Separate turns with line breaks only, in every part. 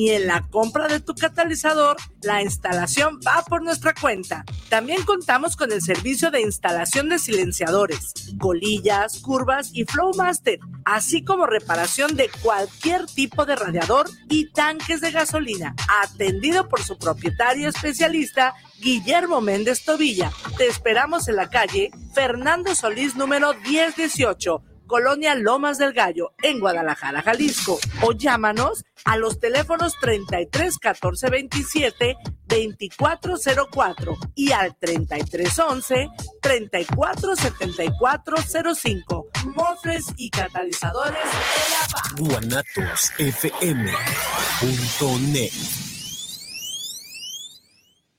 y en la compra de tu catalizador, la instalación va por nuestra cuenta. También contamos con el servicio de instalación de silenciadores, colillas, curvas y Flowmaster, así como reparación de cualquier tipo de radiador y tanques de gasolina, atendido por su propietario especialista Guillermo Méndez Tobilla. Te esperamos en la calle Fernando Solís número 1018 Colonia Lomas del Gallo, en Guadalajara, Jalisco. O llámanos a los teléfonos 33 14 27 2404 y al 3311 34 74 05. Mofres y catalizadores de la paz.
guanatosfm.net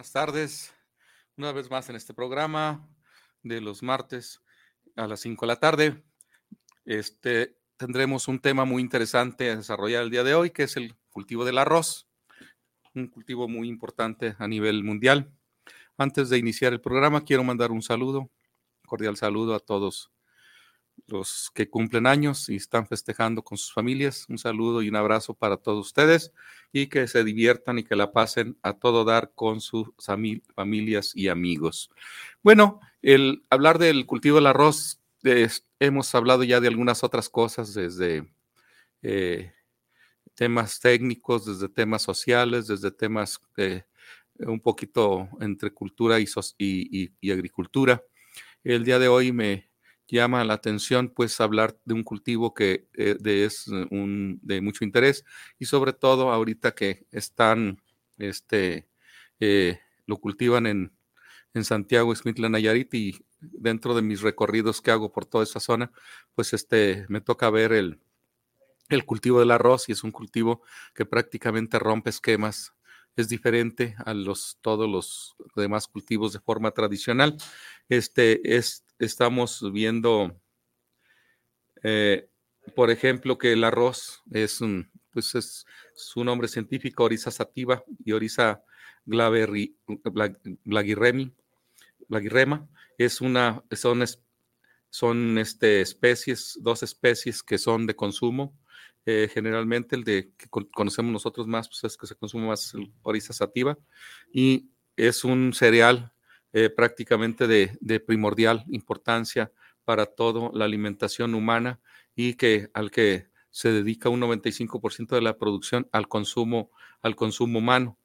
Buenas tardes, una vez más en este programa de los martes a las 5 de la tarde. Este, tendremos un tema muy interesante a desarrollar el día de hoy, que es el cultivo del arroz, un cultivo muy importante a nivel mundial. Antes de iniciar el programa, quiero mandar un saludo, cordial saludo a todos los que cumplen años y están festejando con sus familias. Un saludo y un abrazo para todos ustedes y que se diviertan y que la pasen a todo dar con sus familias y amigos. Bueno, el hablar del cultivo del arroz, hemos hablado ya de algunas otras cosas desde eh, temas técnicos, desde temas sociales, desde temas eh, un poquito entre cultura y agricultura. El día de hoy me, llama la atención pues hablar de un cultivo que eh, es un, de mucho interés y sobre todo ahorita que están, este, eh, lo cultivan en, en Santiago, Esmitla, Nayarit y dentro de mis recorridos que hago por toda esa zona, pues este, me toca ver el, el cultivo del arroz y es un cultivo que prácticamente rompe esquemas es diferente a los, todos los demás cultivos de forma tradicional. Este, es, estamos viendo, eh, por ejemplo, que el arroz es un, pues es su nombre científico, Orisa sativa y Orisa glagirremi, glagirrema, es una, son, son este, especies, dos especies que son de consumo. Eh, generalmente el de que conocemos nosotros más, pues es que se consume más el sativa y es un cereal eh, prácticamente de, primordial importancia para toda la alimentación humana y que al que se dedica un 95% de la producción al consumo, al consumo humano,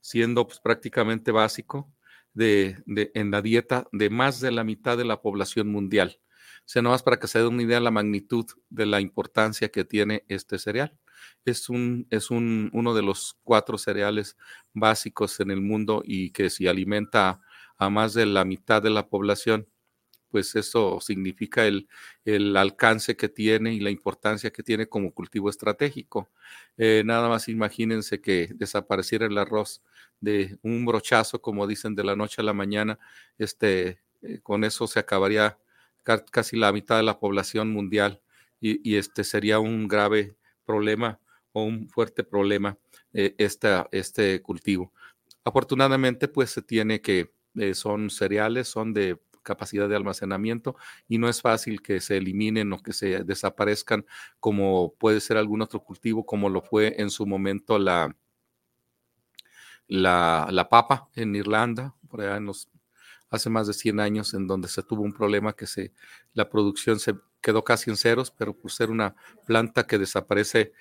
siendo pues, prácticamente básico de, en la dieta de más de la mitad de la población mundial. O sea, no más para que se dé una idea de la magnitud de la importancia que tiene este cereal. Es, un, es un, uno de los cuatro cereales básicos en el mundo y que si alimenta a más de la mitad de la población, pues eso significa el, el alcance que tiene y la importancia que tiene como cultivo estratégico. Eh, nada más imagínense que desapareciera el arroz de un brochazo, como dicen, de la noche a la mañana, este, eh, con eso se acabaría casi la mitad de la población mundial y, este sería un grave problema o un fuerte problema eh, este cultivo. Afortunadamente, pues se tiene que eh, son cereales, son de capacidad de almacenamiento y no es fácil que se eliminen o que se desaparezcan como puede ser algún otro cultivo, como lo fue en su momento la, la, la papa en Irlanda, por allá en los, hace más de 100 años, en donde se tuvo un problema que se, la producción se quedó casi en ceros, pero por ser una planta que desaparece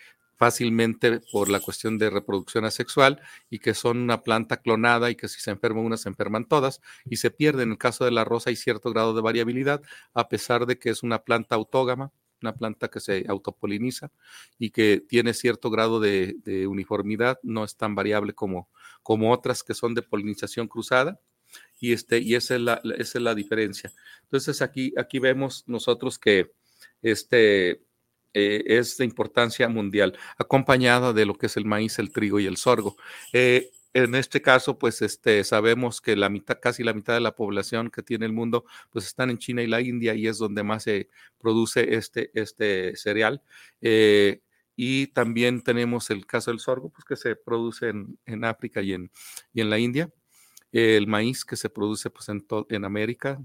fácilmente por la cuestión de reproducción asexual y que son una planta clonada y que si se enferma una se enferman todas y se pierde. En el caso de la rosa hay cierto grado de variabilidad a pesar de que es una planta autógama, una planta que se autopoliniza y que tiene cierto grado de, uniformidad, no es tan variable como, como otras que son de polinización cruzada y, este, y esa, es la, esa es la diferencia. Entonces aquí, aquí vemos nosotros que este, eh, es de importancia mundial, acompañada de lo que es el maíz, el trigo y el sorgo. Eh, en este caso, pues este, sabemos que la mitad, casi la mitad de la población que tiene el mundo, pues están en China y la India y es donde más se produce este, este cereal. Eh, y también tenemos el caso del sorgo, pues que se produce en, en África y en, y en la India. El maíz que se produce pues en, en América,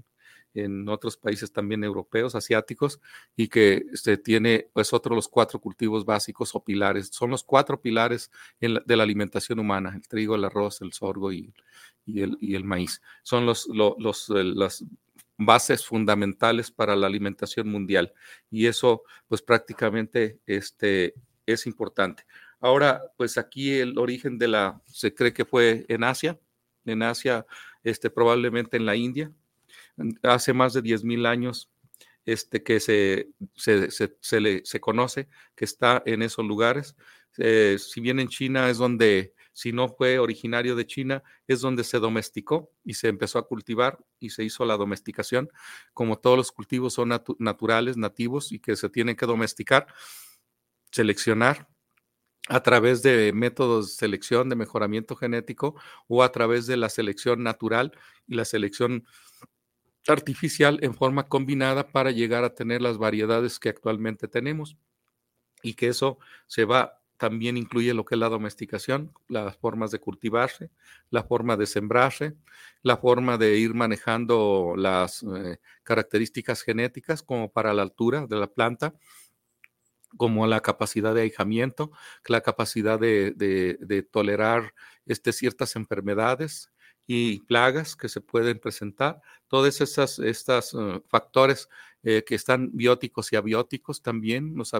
en otros países también europeos, asiáticos, y que se tiene, es otro de los cuatro cultivos básicos o pilares. Son los cuatro pilares de la alimentación humana, el trigo, el arroz, el sorgo y, el, y el, maíz. Son los, los, las bases fundamentales para la alimentación mundial. Y eso, pues prácticamente este, es importante. Ahora, pues aquí el origen de la, se cree que fue en Asia, en Asia, este, probablemente en la India, hace más de 10.000 años este, que se, se, se, le, se, conoce que está en esos lugares. Eh, si bien en China es donde, si no fue originario de China, es donde se domesticó y se empezó a cultivar y se hizo la domesticación. Como todos los cultivos son naturales, nativos y que se tienen que domesticar, seleccionar a través de métodos de selección, de mejoramiento genético o a través de la selección natural y la selección artificial en forma combinada para llegar a tener las variedades que actualmente tenemos. Y que eso se va también incluye lo que es la domesticación, las formas de cultivarse, la forma de sembrarse, la forma de ir manejando las eh, características genéticas como para la altura de la planta, como la capacidad de ahijamiento, la capacidad de, de tolerar este, ciertas enfermedades, y plagas que se pueden presentar, todos esos estos, uh, factores eh, que están bióticos y abióticos también, los,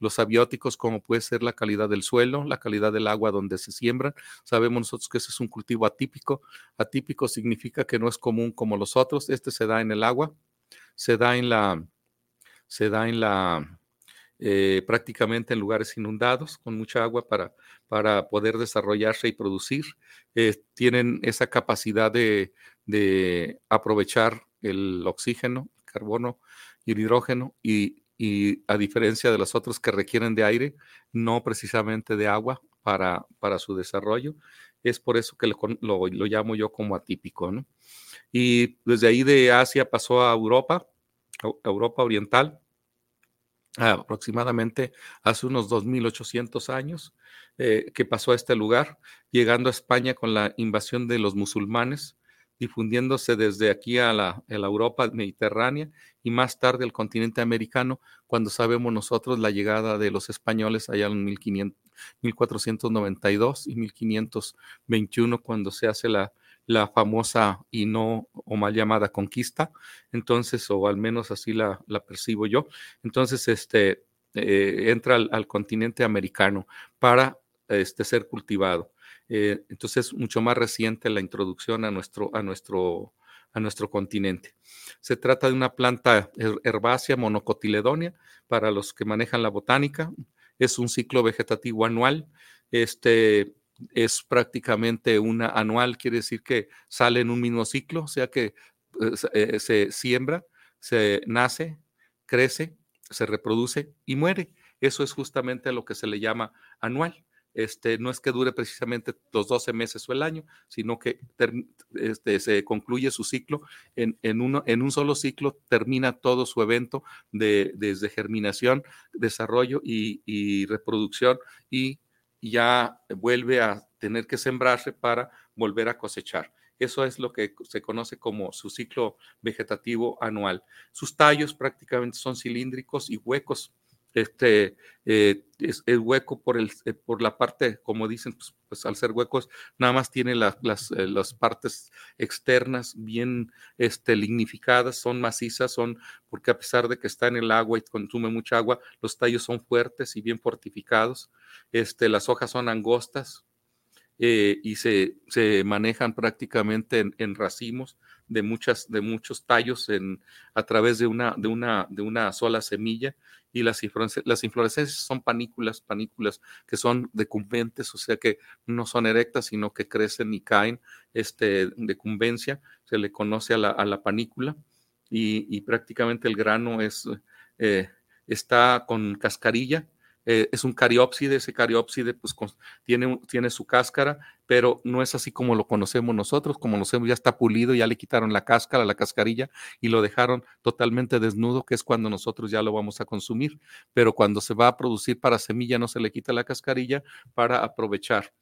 los, abióticos como puede ser la calidad del suelo, la calidad del agua donde se siembran. Sabemos nosotros que ese es un cultivo atípico. Atípico significa que no es común como los otros. Este se da en el agua, se da en la, se da en la, eh, prácticamente en lugares inundados, con mucha agua para, para poder desarrollarse y producir. Eh, tienen esa capacidad de, aprovechar el oxígeno, el carbono y el hidrógeno y, a diferencia de los otros que requieren de aire, no precisamente de agua para, para su desarrollo. Es por eso que lo, lo, llamo yo como atípico. Y desde ahí de Asia pasó a Europa, a Europa Oriental, aproximadamente hace unos 2.800 años eh, que pasó a este lugar, llegando a España con la invasión de los musulmanes, difundiéndose desde aquí a la, Europa mediterránea y más tarde al continente americano, cuando sabemos nosotros la llegada de los españoles allá en 1492 y 1521, cuando se hace la, la famosa y no o mal llamada conquista, entonces, o al menos así la, percibo yo, entonces, este, eh, entra al, continente americano para este, ser cultivado. Eh, entonces, es mucho más reciente la introducción a nuestro, a nuestro, a nuestro continente. Se trata de una planta herbácea monocotiledonia para los que manejan la botánica. Es un ciclo vegetativo anual. Este, es prácticamente una anual, quiere decir que sale en un mismo ciclo, o sea que pues, eh, se siembra, se nace, crece, se reproduce y muere. Eso es justamente lo que se le llama anual. Este, no es que dure precisamente los 12 meses o el año, sino que este, se concluye su ciclo en, en, uno, en un solo ciclo, termina todo su evento de, desde germinación, desarrollo y, y reproducción y ya vuelve a tener que sembrarse para volver a cosechar. Eso es lo que se conoce como su ciclo vegetativo anual. Sus tallos prácticamente son cilíndricos y huecos este, eh, es, hueco por, el, eh, por la parte, como dicen, pues, pues al ser huecos, nada más tiene las, eh, las, partes externas bien este, lignificadas, son macizas, son, porque a pesar de que está en el agua y consume mucha agua, los tallos son fuertes y bien fortificados, este, las hojas son angostas, y se, se, manejan prácticamente en, en, racimos de, muchas, de muchos tallos en, a través de una, de, una, de una sola semilla y las, inflorescencias son panículas, panículas que son decumbentes, o sea que no son erectas, sino que crecen y caen este, decumbencia, se le conoce a la, a la panícula y, y, prácticamente el grano es, eh, está con cascarilla, eh, es un cariópside, ese cariópside pues tiene, tiene su cáscara, pero no es así como lo conocemos nosotros, como lo conocemos ya está pulido, ya le quitaron la cáscara, la cascarilla y lo dejaron totalmente desnudo, que es cuando nosotros ya lo vamos a consumir, pero cuando se va a producir para semilla no se le quita la cascarilla para aprovechar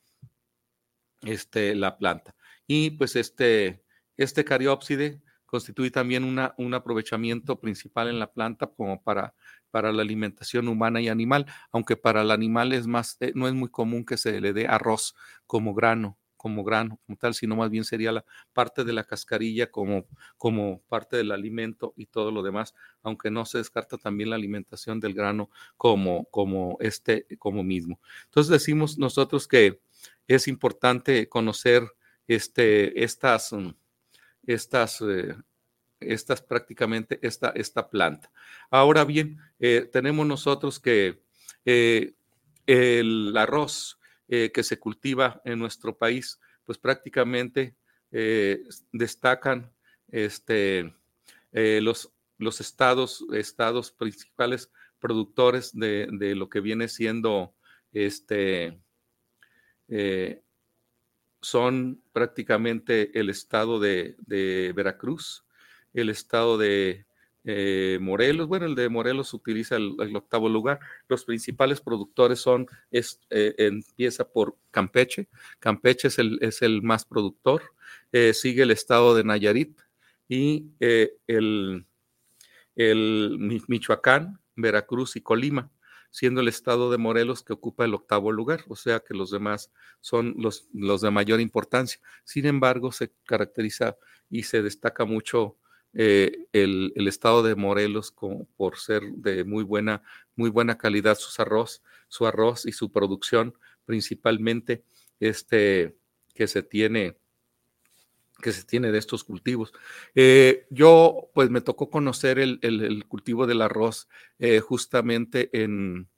este, la planta. Y pues este, este cariópside constituye también una, un aprovechamiento principal en la planta como para, para la alimentación humana y animal, aunque para el animal es más, eh, no es muy común que se le dé arroz como grano, como grano, como tal, sino más bien sería la parte de la cascarilla como, como parte del alimento y todo lo demás, aunque no se descarta también la alimentación del grano como, como este, como mismo. Entonces decimos nosotros que es importante conocer este, estas, mm, estas, eh, estas prácticamente esta, esta planta. Ahora bien, eh, tenemos nosotros que eh, el arroz que se cultiva en nuestro país, pues prácticamente destacan este, los, los estados, estados principales productores de, de, lo que viene siendo este, son prácticamente el estado de, Veracruz, el estado de eh, Morelos, bueno, el de Morelos utiliza el, octavo lugar. Los principales productores son, es, eh, empieza por Campeche, Campeche es el, es el más productor, eh, sigue el estado de Nayarit y el, el Michoacán, Veracruz y Colima siendo el estado de Morelos que ocupa el octavo lugar, o sea que los demás son los, los de mayor importancia. Sin embargo, se caracteriza y se destaca mucho eh, el, estado de Morelos por ser de muy buena, muy buena calidad sus arroz, su arroz y su producción, principalmente este que se tiene que se tiene de estos cultivos. Eh, yo, pues me tocó conocer el, cultivo del arroz eh, justamente en,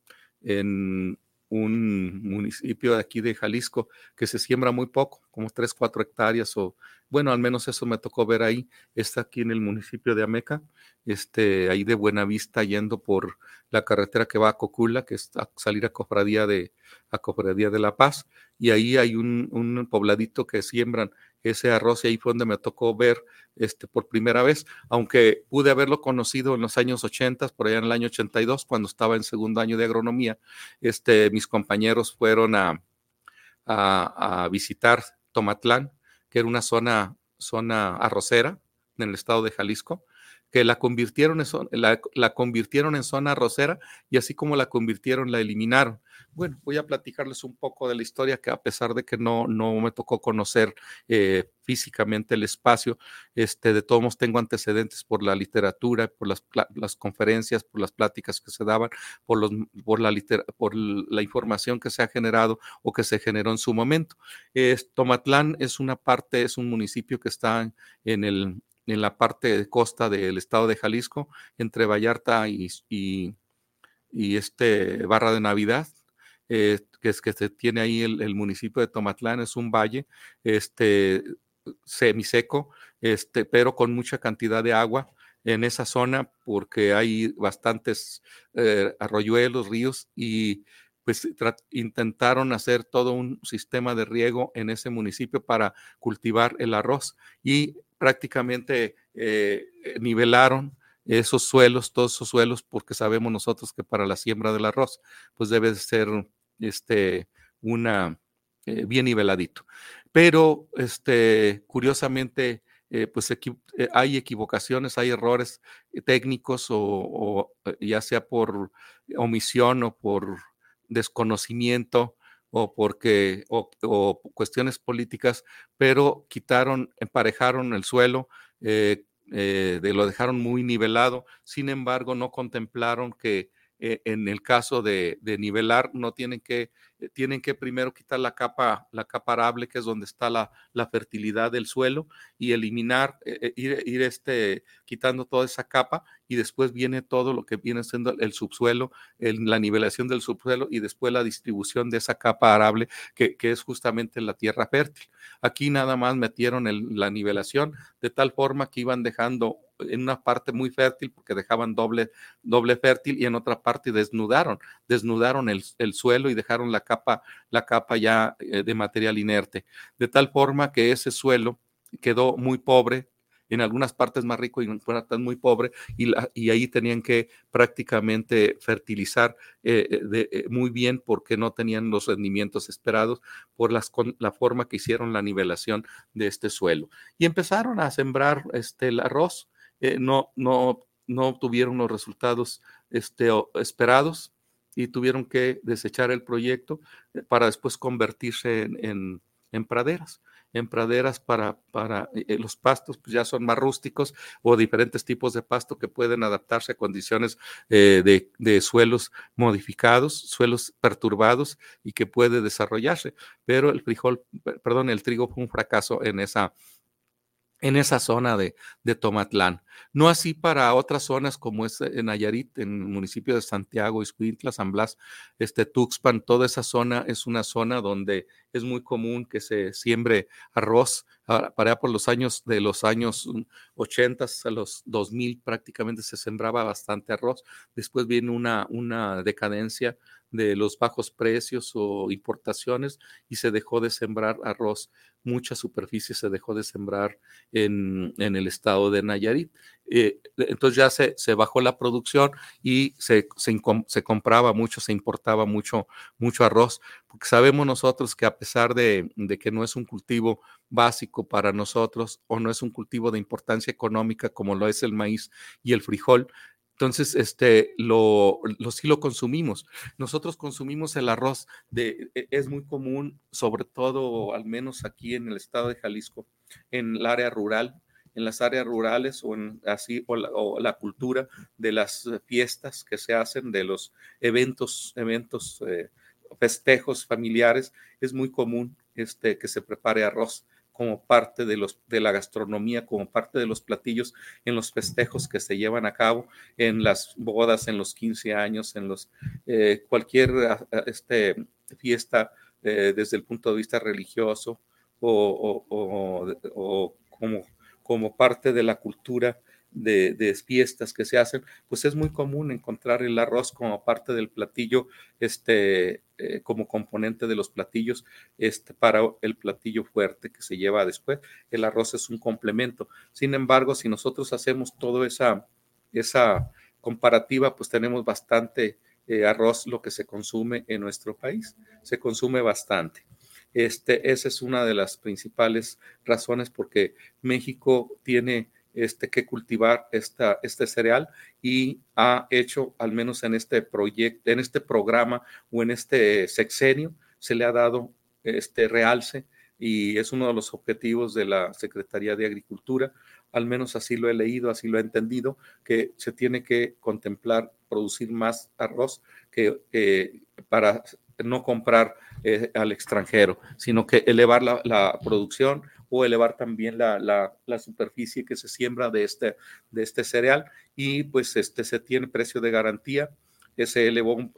en un municipio de aquí de Jalisco que se siembra muy poco, como 3, 4 hectáreas o, bueno, al menos eso me tocó ver ahí, está aquí en el municipio de Ameca, este, ahí de Buenavista yendo por la carretera que va a Cocula, que es a salir a Cofradía de, a Cofradía de La Paz, y ahí hay un, un pobladito que siembran ese arroz y ahí fue donde me tocó ver este, por primera vez, aunque pude haberlo conocido en los años 80, por allá en el año 82, cuando estaba en segundo año de agronomía, este, mis compañeros fueron a, a, visitar Tomatlán, que era una zona, zona arrocera en el estado de Jalisco, que la convirtieron, en, la, la zona arrocera y así como la convirtieron, la eliminaron. Bueno, voy a platicarles un poco de la historia que a pesar de que no, no me tocó conocer eh, físicamente el espacio, este, de todos modos tengo antecedentes por la literatura, por las, las conferencias, por las pláticas que se daban, por, los, por, la por la información que se ha generado o que se generó en su momento. Tomatlán es una parte, es un municipio que está en, el, en la parte de costa del estado de Jalisco, entre Vallarta y, este Barra de Navidad eh, que es que se tiene ahí el, municipio de Tomatlán, es un valle este, semiseco, este, pero con mucha cantidad de agua en esa zona porque hay bastantes eh, arroyuelos, ríos y pues intentaron hacer todo un sistema de riego en ese municipio para cultivar el arroz y prácticamente eh, nivelaron esos suelos, todos esos suelos, porque sabemos nosotros que para la siembra del arroz, pues debe ser este, una, eh, bien niveladito. Pero, este, curiosamente, eh, pues eh, hay equivocaciones, hay errores técnicos o, ya sea por omisión o por desconocimiento o porque o, cuestiones políticas, pero quitaron, emparejaron el suelo, de, lo dejaron muy nivelado. Sin embargo, no contemplaron que eh, en el caso de, nivelar, no tienen que, eh, tienen que primero quitar la capa, la capa arable, que es donde está la, fertilidad del suelo, y eliminar, eh, ir, este, quitando toda esa capa y después viene todo lo que viene siendo el subsuelo, la nivelación del subsuelo y después la distribución de esa capa arable que, es justamente la tierra fértil. Aquí nada más metieron la nivelación de tal forma que iban dejando en una parte muy fértil porque dejaban doble, doble fértil y en otra parte desnudaron, desnudaron el, suelo y dejaron la capa, la capa ya eh, de material inerte, de tal forma que ese suelo quedó muy pobre, en algunas partes más rico y en otras muy pobre, y, y ahí tenían que prácticamente fertilizar eh, eh, muy bien porque no tenían los rendimientos esperados por las, la forma que hicieron la nivelación de este suelo. Y empezaron a sembrar este, el arroz, no, no, no tuvieron los resultados este, esperados y tuvieron que desechar el proyecto para después convertirse en, en praderas en praderas para, para eh, eh, los pastos, pues ya son más rústicos o diferentes tipos de pasto que pueden adaptarse a condiciones eh, de, de, suelos modificados, suelos perturbados y que puede desarrollarse. Pero el frijol, perdón, el trigo fue un fracaso en esa, en esa zona de, de, Tomatlán. No así para otras zonas como es en Nayarit, en el municipio de Santiago, Iscuintla, San Blas, este, Tuxpan, toda esa zona es una zona donde es muy común que se siembre arroz. Para allá por los años de los años 80 a los 2000 prácticamente se sembraba bastante arroz. Después viene una, una decadencia de los bajos precios o importaciones y se dejó de sembrar arroz. Mucha superficie se dejó de sembrar en, el estado de Nayarit. Eh, entonces ya se, se, bajó la producción y se, se, compraba mucho, se importaba mucho, mucho arroz, porque sabemos nosotros que a pesar de, de que no es un cultivo básico para nosotros o no es un cultivo de importancia económica como lo es el maíz y el frijol, entonces, este, lo, lo, sí lo consumimos. Nosotros consumimos el arroz, de, e, es muy común, sobre todo, al menos aquí en el estado de Jalisco, en el área rural, en las áreas rurales o en así, o la, cultura de las fiestas que se hacen, de los eventos, eventos, eh, festejos familiares, es muy común este, que se prepare arroz como parte de, los, de la gastronomía, como parte de los platillos en los festejos que se llevan a cabo, en las bodas, en los 15 años, en los eh, cualquier este, fiesta eh, desde el punto de vista religioso o, o como, como parte de la cultura de, fiestas que se hacen, pues es muy común encontrar el arroz como parte del platillo, este, eh, como componente de los platillos, este, para el platillo fuerte que se lleva después. El arroz es un complemento. Sin embargo, si nosotros hacemos toda esa, esa comparativa, pues tenemos bastante eh, arroz lo que se consume en nuestro país. Se consume bastante. Este, esa es una de las principales razones porque México tiene este, que cultivar este cereal y ha hecho, al menos en este proyecto, en este programa o en este sexenio, se le ha dado este realce y es uno de los objetivos de la Secretaría de Agricultura, al menos así lo he leído, así lo he entendido, que se tiene que contemplar producir más arroz que para no comprar eh, al extranjero, sino que elevar la producción o elevar también la, la, superficie que se siembra de este, de este cereal y pues este se tiene precio de garantía se elevó un,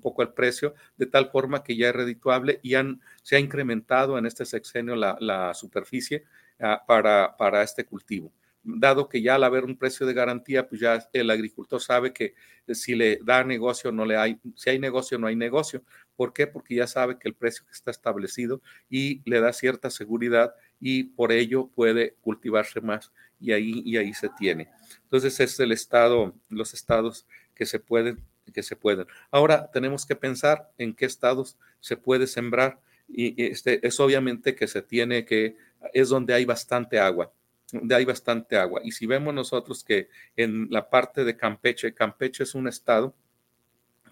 poco el precio de tal forma que ya es redituable y han, se ha incrementado en este sexenio la, la superficie ah, para, para este cultivo dado que ya al haber un precio de garantía, pues ya el agricultor sabe que si le da negocio, no le hay, si hay negocio, no hay negocio. ¿Por qué? Porque ya sabe que el precio está establecido y le da cierta seguridad y por ello puede cultivarse más y ahí, y ahí se tiene. Entonces es el estado, los estados que se pueden, que se pueden. Ahora tenemos que pensar en qué estados se puede sembrar y este es obviamente que se tiene que, es donde hay bastante agua donde hay bastante agua. Y si vemos nosotros que en la parte de Campeche, Campeche es un estado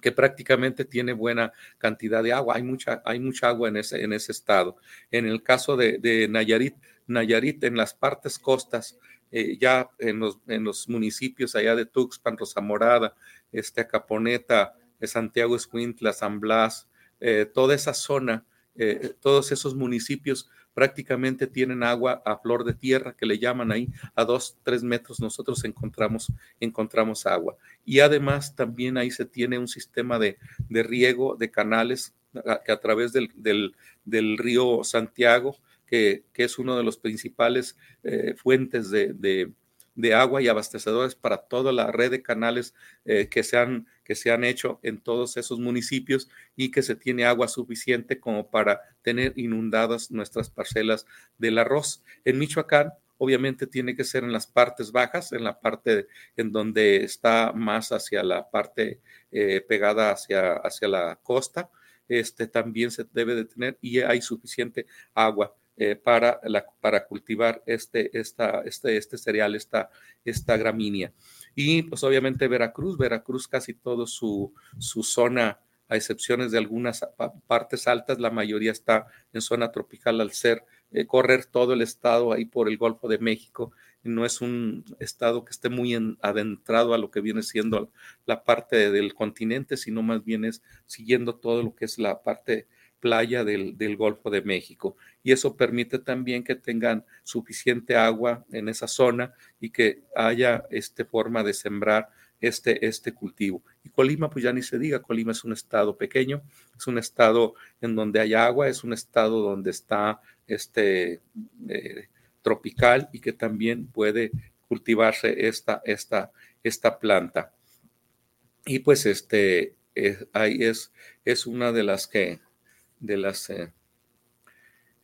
que prácticamente tiene buena cantidad de agua. Hay mucha, hay mucha agua en ese, en ese estado. En el caso de, Nayarit, Nayarit en las partes costas, eh, ya en los, en los, municipios allá de Tuxpan, Rosa Morada, este, Acaponeta, eh, Santiago Escuintla, San Blas, eh, toda esa zona, todos esos municipios prácticamente tienen agua a flor de tierra, que le llaman ahí, a dos, tres metros nosotros encontramos, encontramos agua. Y además también ahí se tiene un sistema de, riego de canales que a través del, del, río Santiago, que, es uno de los principales eh, fuentes de de agua y abastecedores para toda la red de canales eh, que, se han, que se han hecho en todos esos municipios y que se tiene agua suficiente como para tener inundadas nuestras parcelas del arroz. En Michoacán, obviamente tiene que ser en las partes bajas, en la parte en donde está más hacia la parte eh, pegada hacia, hacia la costa. Este también se debe de tener y hay suficiente agua. Eh, para, para cultivar este, esta, este, este cereal, esta, esta gramínea. Y pues obviamente Veracruz, Veracruz casi todo su, su zona, a excepciones de algunas partes altas, la mayoría está en zona tropical al ser eh, correr todo el estado ahí por el Golfo de México. No es un estado que esté muy adentrado a lo que viene siendo la parte del continente, sino más bien es siguiendo todo lo que es la parte playa del, Golfo de México. Y eso permite también que tengan suficiente agua en esa zona y que haya este, forma de sembrar este, este cultivo. Y Colima, pues ya ni se diga, Colima es un estado pequeño, es un estado en donde hay agua, es un estado donde está este, eh, tropical y que también puede cultivarse esta, esta, esta planta. Y pues este, ahí es, es una de las que de las eh,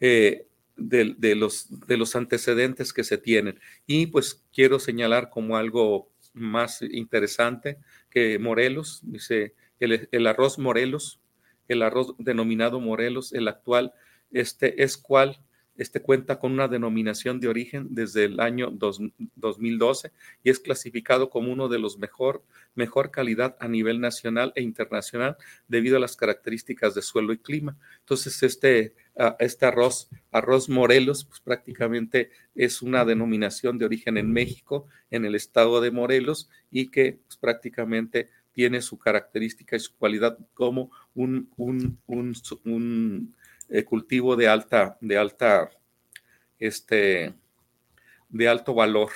eh, de, los, de los antecedentes que se tienen. Y pues quiero señalar como algo más interesante que Morelos, dice el, arroz Morelos, el arroz denominado Morelos, el actual, este es cual este cuenta con una denominación de origen desde el año 2012 y es clasificado como uno de los mejor, mejor calidad a nivel nacional e internacional debido a las características de suelo y clima. Entonces, este, ah, este arroz, arroz Morelos, pues prácticamente es una denominación de origen en México, en el estado de Morelos, y que pues, prácticamente tiene su característica y su cualidad como un, un, un cultivo de alta, de alta, este, de alto valor,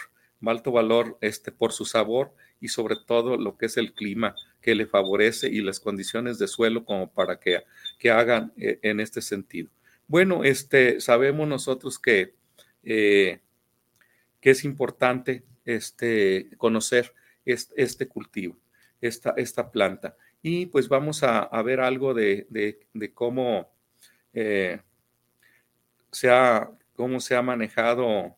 alto valor este, por su sabor y sobre todo lo que es el clima que le favorece y las condiciones de suelo como para que, que hagan eh, en este sentido. Bueno, este, sabemos nosotros que, eh, que es importante este, conocer este, este cultivo, esta, esta, planta. Y pues vamos a, ver algo de, de cómo eh, cómo se ha manejado,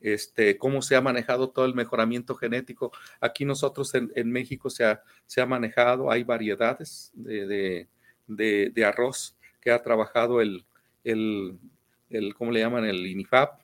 este, cómo se ha manejado todo el mejoramiento genético. Aquí nosotros en, México se ha, se ha, manejado, hay variedades de, arroz que ha trabajado el, el, el, ¿cómo le llaman? El INIFAP,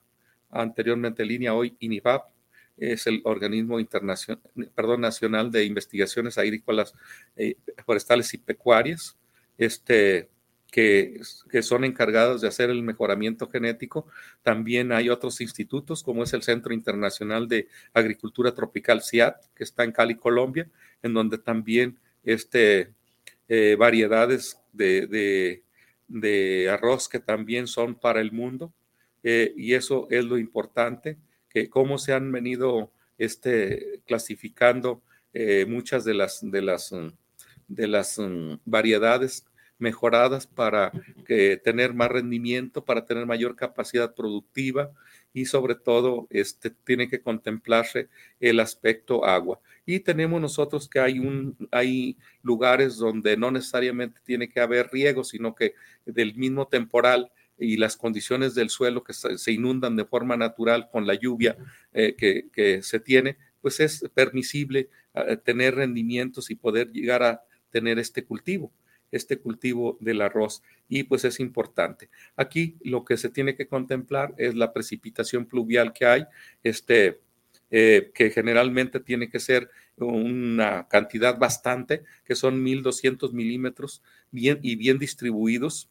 anteriormente línea, hoy INIFAP, es el organismo internacional, perdón, nacional de investigaciones agrícolas, eh, forestales y pecuarias. Este, que, son encargados de hacer el mejoramiento genético. También hay otros institutos, como es el Centro Internacional de Agricultura Tropical CIAT, que está en Cali, Colombia, en donde también este, eh, variedades de, arroz que también son para el mundo. Eh, y eso es lo importante, que cómo se han venido este, clasificando eh, muchas de las, de las, de las mm, variedades mejoradas para tener más rendimiento, para tener mayor capacidad productiva y sobre todo este, tiene que contemplarse el aspecto agua. Y tenemos nosotros que hay, un, hay lugares donde no necesariamente tiene que haber riego, sino que del mismo temporal y las condiciones del suelo que se inundan de forma natural con la lluvia eh, que, que, se tiene, pues es permisible eh, tener rendimientos y poder llegar a tener este cultivo este cultivo del arroz y pues es importante. Aquí lo que se tiene que contemplar es la precipitación pluvial que hay, este, eh, que generalmente tiene que ser una cantidad bastante, que son 1.200 milímetros bien, y bien distribuidos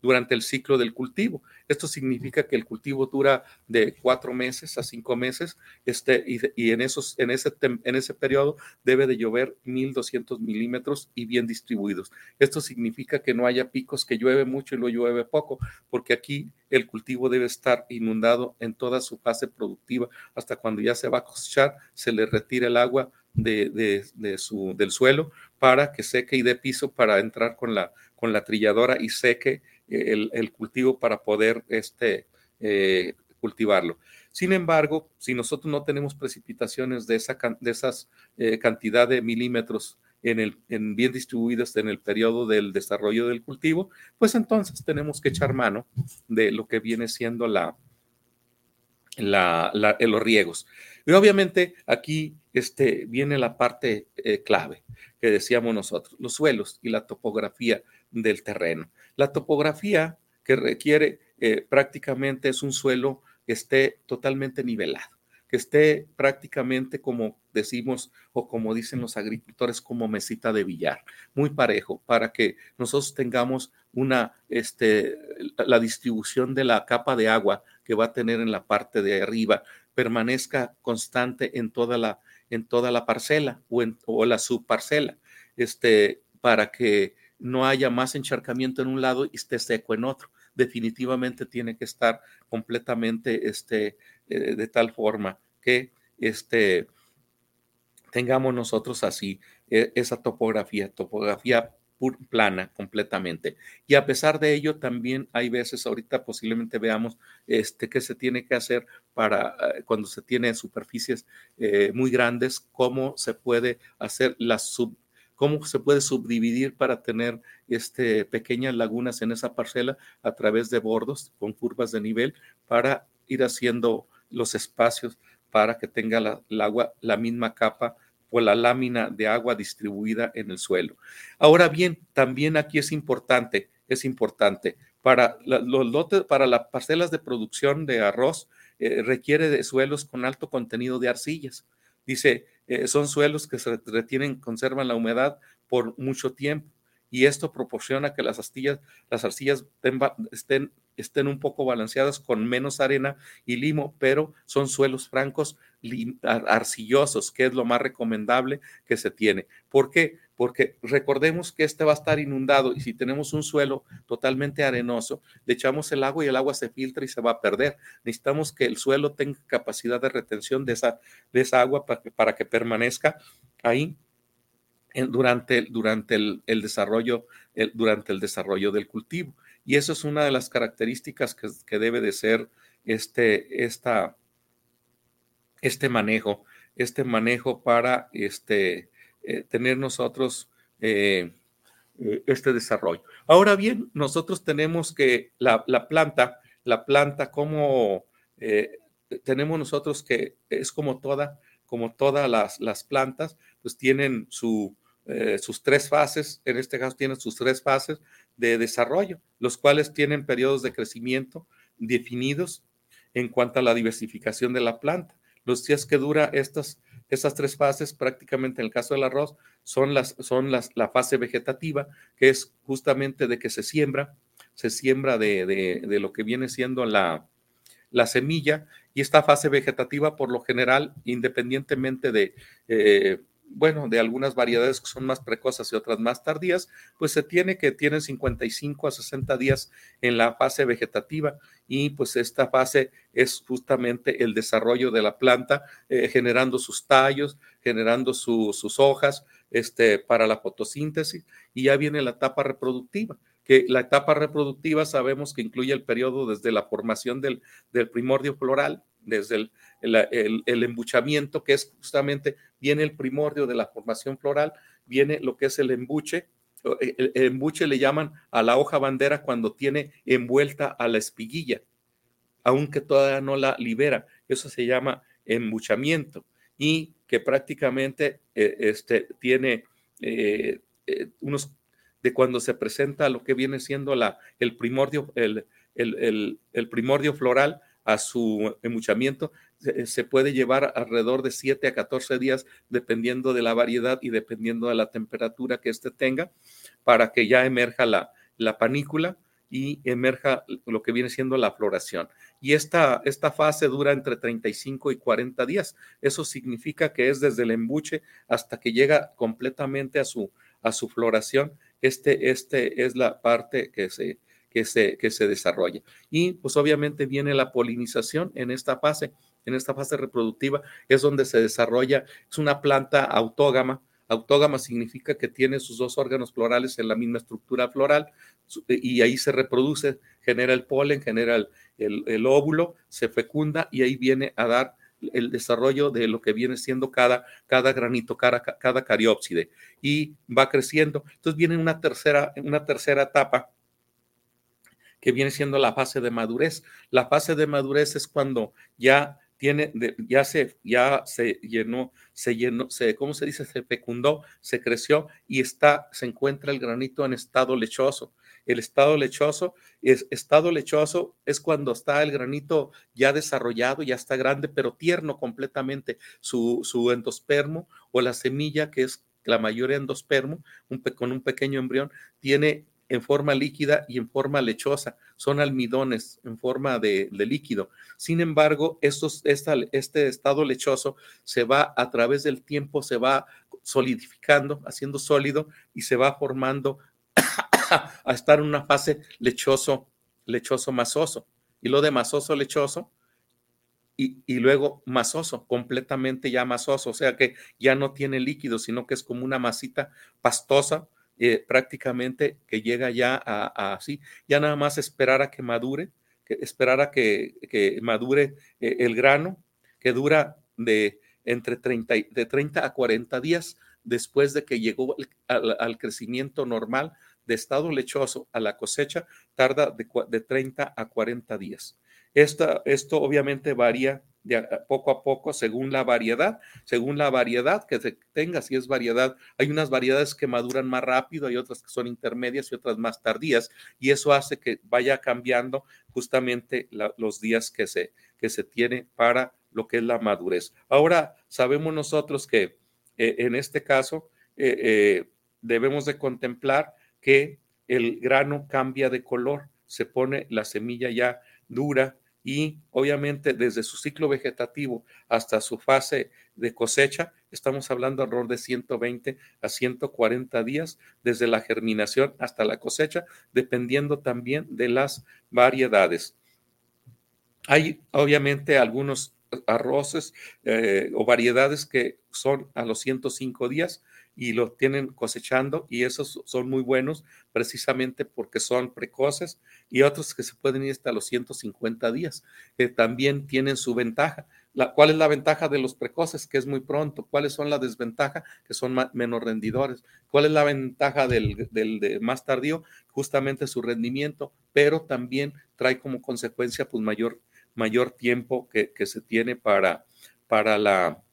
durante el ciclo del cultivo. Esto significa que el cultivo dura de cuatro meses a cinco meses este, y, en, esos, en, ese, en ese periodo debe de llover 1.200 milímetros y bien distribuidos. Esto significa que no haya picos que llueve mucho y lo llueve poco, porque aquí el cultivo debe estar inundado en toda su fase productiva hasta cuando ya se va a cosechar, se le retira el agua de, su, del suelo para que seque y dé piso para entrar con la, con la trilladora y seque el, cultivo para poder este, eh, cultivarlo. Sin embargo, si nosotros no tenemos precipitaciones de, esa, de esas eh, cantidad de milímetros en el, en bien distribuidas en el periodo del desarrollo del cultivo, pues entonces tenemos que echar mano de lo que viene siendo la, la, los riegos. Y obviamente aquí este, viene la parte eh, clave que decíamos nosotros, los suelos y la topografía del terreno. La topografía que requiere eh, prácticamente es un suelo que esté totalmente nivelado, que esté prácticamente como decimos o como dicen los agricultores como mesita de billar, muy parejo para que nosotros tengamos una este la distribución de la capa de agua que va a tener en la parte de arriba permanezca constante en toda la, en toda la parcela o, en, o la subparcela, este, para que no haya más encharcamiento en un lado y esté seco en otro. Definitivamente tiene que estar completamente este, eh, de tal forma que este, tengamos nosotros así e, esa topografía, topografía plana completamente. Y a pesar de ello, también hay veces, ahorita posiblemente veamos este, qué se tiene que hacer para eh, cuando se tiene superficies eh, muy grandes, cómo se puede hacer la sub, cómo se puede subdividir para tener este, pequeñas lagunas en esa parcela a través de bordos con curvas de nivel para ir haciendo los espacios para que tenga la, el agua la misma capa o la lámina de agua distribuida en el suelo. Ahora bien, también aquí es importante, es importante, para los lotes, para las parcelas de producción de arroz, eh, requiere de suelos con alto contenido de arcillas. Dice, eh, son suelos que se retienen, conservan la humedad por mucho tiempo y esto proporciona que las astillas, las arcillas estén, estén un poco balanceadas con menos arena y limo, pero son suelos francos arcillosos, que es lo más recomendable que se tiene. ¿Por qué? Porque recordemos que este va a estar inundado y si tenemos un suelo totalmente arenoso, le echamos el agua y el agua se filtra y se va a perder. Necesitamos que el suelo tenga capacidad de retención de esa, de esa agua para que, para que permanezca ahí durante, durante el, desarrollo, durante el desarrollo del cultivo. Y eso es una de las características que, debe de ser este, esta, este manejo, este manejo para este, eh, tener nosotros eh, eh, este desarrollo. Ahora bien, nosotros tenemos que la, planta, la planta como tenemos nosotros que es como toda, como todas las, plantas, pues tienen su, eh, sus tres fases, en este caso tienen sus tres fases de desarrollo, los cuales tienen periodos de crecimiento definidos en cuanto a la diversificación de la planta. Los días que dura estas, estas tres fases, prácticamente en el caso del arroz, son, las, son las, la fase vegetativa, que es justamente de que se siembra, se siembra de, de, lo que viene siendo la, la semilla, y esta fase vegetativa, por lo general, independientemente de eh, bueno, de algunas variedades que son más precoces y otras más tardías, pues se tiene que tienen 55 a 60 días en la fase vegetativa y pues esta fase es justamente el desarrollo de la planta, eh, generando sus tallos, generando sus hojas este, para la fotosíntesis y ya viene la etapa reproductiva que la etapa reproductiva sabemos que incluye el periodo desde la formación del, del primordio floral desde el, embuchamiento, que es justamente, viene el primordio de la formación floral, viene lo que es el embuche. El, embuche le llaman a la hoja bandera cuando tiene envuelta a la espiguilla, aunque todavía no la libera. Eso se llama embuchamiento y que prácticamente eh, este, tiene eh, eh, unos de cuando se presenta lo que viene siendo la, el primordio, el, el primordio floral a su emuchamiento, se puede llevar alrededor de 7 a 14 días, dependiendo de la variedad y dependiendo de la temperatura que éste tenga, para que ya emerja la, la panícula y emerja lo que viene siendo la floración. Y esta, esta fase dura entre 35 y 40 días. Eso significa que es desde el embuche hasta que llega completamente a su, a su floración. Este, este es la parte que se, que se, que se desarrolla. Y pues obviamente viene la polinización en esta fase, en esta fase reproductiva, es donde se desarrolla, es una planta autógama. Autógama significa que tiene sus dos órganos florales en la misma estructura floral y ahí se reproduce, genera el polen, genera el, el, óvulo, se fecunda y ahí viene a dar el desarrollo de lo que viene siendo cada, cada granito, cada, cada cariópside y va creciendo. Entonces viene una tercera, una tercera etapa que viene siendo la fase de madurez. La fase de madurez es cuando ya tiene, ya se, ya se llenó, se llenó, se, ¿cómo se dice? Se fecundó, se creció y está, se encuentra el granito en estado lechoso. El estado lechoso es, estado lechoso es cuando está el granito ya desarrollado, ya está grande, pero tierno completamente. Su, su endospermo o la semilla, que es la mayor endospermo, con un pequeño embrión, tiene en forma líquida y en forma lechosa. Son almidones en forma de, líquido. Sin embargo, estos, este estado lechoso se va a través del tiempo, se va solidificando, haciendo sólido y se va formando a estar en una fase lechoso, lechoso masoso. Y lo de masoso lechoso y, y, luego masoso, completamente ya masoso, o sea que ya no tiene líquido, sino que es como una masita pastosa eh, prácticamente que llega ya a, así, ya nada más esperar a que madure, que esperar a que, madure eh, el grano, que dura de entre 30, de 30 a 40 días después de que llegó al, crecimiento normal de estado lechoso a la cosecha, tarda de, de 30 a 40 días. Esto obviamente varía poco a poco según la variedad, según la variedad que se tenga, si es variedad, hay unas variedades que maduran más rápido, hay otras que son intermedias y otras más tardías, y eso hace que vaya cambiando justamente los días que se, que se tiene para lo que es la madurez. Ahora, sabemos nosotros que eh, en este caso eh, eh, debemos de contemplar que el grano cambia de color, se pone la semilla ya dura, y obviamente desde su ciclo vegetativo hasta su fase de cosecha, estamos hablando alrededor de 120 a 140 días desde la germinación hasta la cosecha, dependiendo también de las variedades. Hay obviamente algunos arroces eh, o variedades que son a los 105 días, y lo tienen cosechando y esos son muy buenos precisamente porque son precoces y otros que se pueden ir hasta los 150 días, que también tienen su ventaja. La, ¿Cuál es la ventaja de los precoces? Que es muy pronto. ¿Cuáles son las desventajas? Que son menos rendidores. ¿Cuál es la ventaja del, del más tardío? Justamente su rendimiento, pero también trae como consecuencia pues mayor, mayor tiempo que, que se tiene para, para la,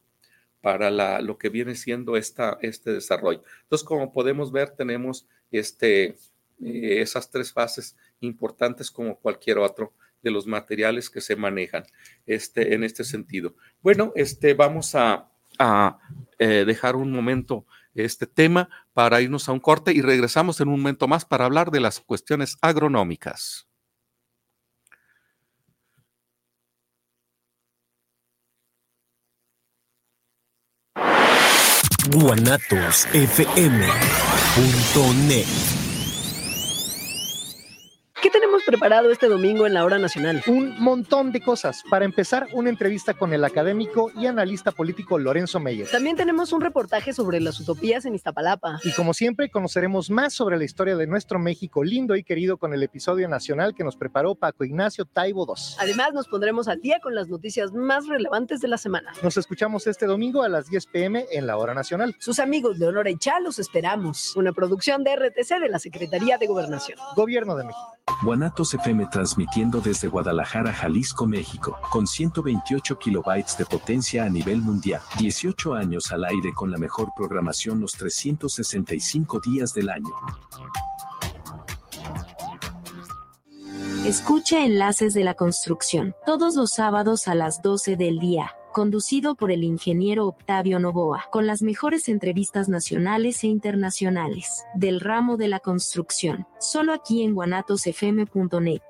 para la, lo que viene siendo esta, este desarrollo. Entonces, como podemos ver, tenemos este, eh, esas tres fases importantes como cualquier otro de los materiales que se manejan este, en este sentido. Bueno, este, vamos a, eh, dejar un momento este tema para irnos a un corte y regresamos en un momento más para hablar de las cuestiones agronómicas.
guanatosfm.net ¿Qué tenemos preparado este domingo en la hora nacional?
Un montón de cosas. Para empezar, una entrevista con el académico y analista político Lorenzo Meyer.
También tenemos un reportaje sobre las utopías en Iztapalapa.
Y como siempre, conoceremos más sobre la historia de nuestro México lindo y querido con el episodio nacional que nos preparó Paco Ignacio Taibo II.
Además, nos pondremos al día con las noticias más relevantes de la semana.
Nos escuchamos este domingo a las 10 pm en la hora nacional.
Sus amigos Leonora y Chá los esperamos. Una producción de RTC de la Secretaría de Gobernación.
Gobierno de México.
Guanatos FM transmitiendo desde Guadalajara, Jalisco, México, con 128 kilobytes de potencia a nivel mundial. 18 años al aire con la mejor programación los 365 días del año.
Escucha Enlaces de la Construcción, todos los sábados a las 12 del día conducido por el ingeniero Octavio Novoa, con las mejores entrevistas nacionales e internacionales del ramo de la construcción, solo aquí en guanatosfm.net.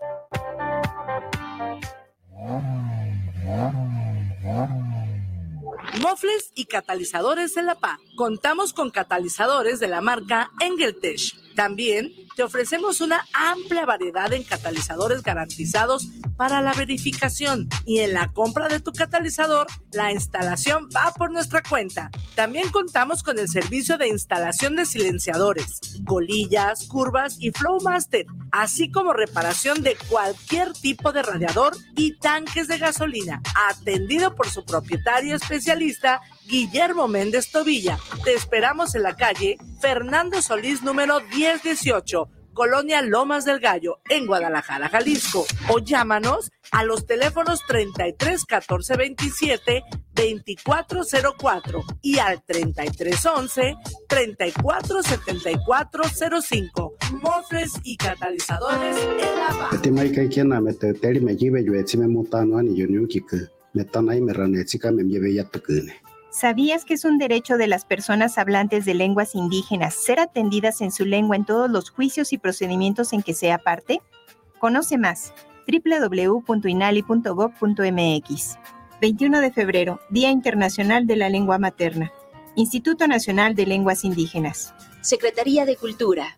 Mofles y catalizadores en la PA. Contamos con catalizadores de la marca Engeltech. También te ofrecemos una amplia variedad en catalizadores garantizados para la verificación y en la compra de tu catalizador, la instalación va por nuestra cuenta. También contamos con el servicio de instalación de silenciadores, colillas, curvas y Flowmaster, así como reparación de cualquier tipo de radiador y tanques de gasolina, atendido por su propietario especialista Guillermo Méndez Tobilla. Te esperamos en la calle Fernando Solís número 1018, Colonia Lomas del Gallo, en Guadalajara, Jalisco. O llámanos a los teléfonos 33 14 27 2404 y al 3311 34 74 05. Mofres y catalizadores en la
¿Sabías que es un derecho de las personas hablantes de lenguas indígenas ser atendidas en su lengua en todos los juicios y procedimientos en que sea parte? Conoce más www.inali.gov.mx. 21 de febrero, Día Internacional de la Lengua Materna. Instituto Nacional de Lenguas Indígenas.
Secretaría de Cultura.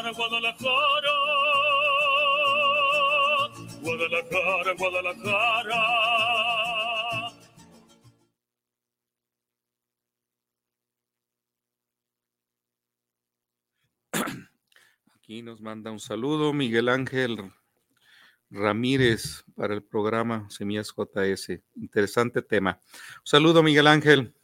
Guadalajara, Guadalajara, Guadalajara, Guadalajara.
Aquí nos manda un saludo Miguel Ángel Ramírez para el programa Semillas JS. Interesante tema. Saludo Miguel Ángel.